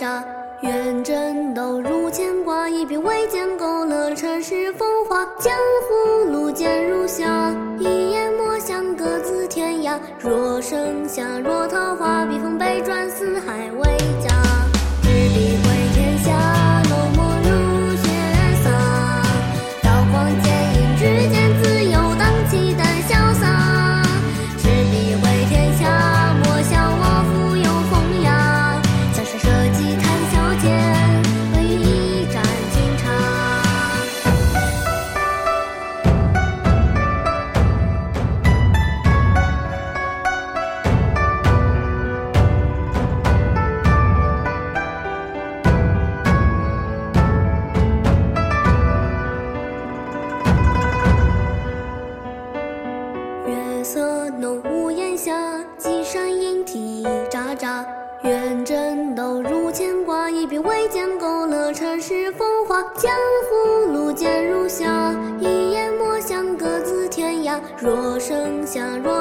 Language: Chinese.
啼喳喳。远征斗如牵挂，一笔未见勾勒尘世风华。江湖路见如霞，一眼墨香各自天涯。若盛夏，若桃花，下，几扇莺啼喳喳。远征斗如牵挂，一笔未见勾勒尘世风华。江湖路见如霞，一眼墨香各自天涯。若盛夏，若，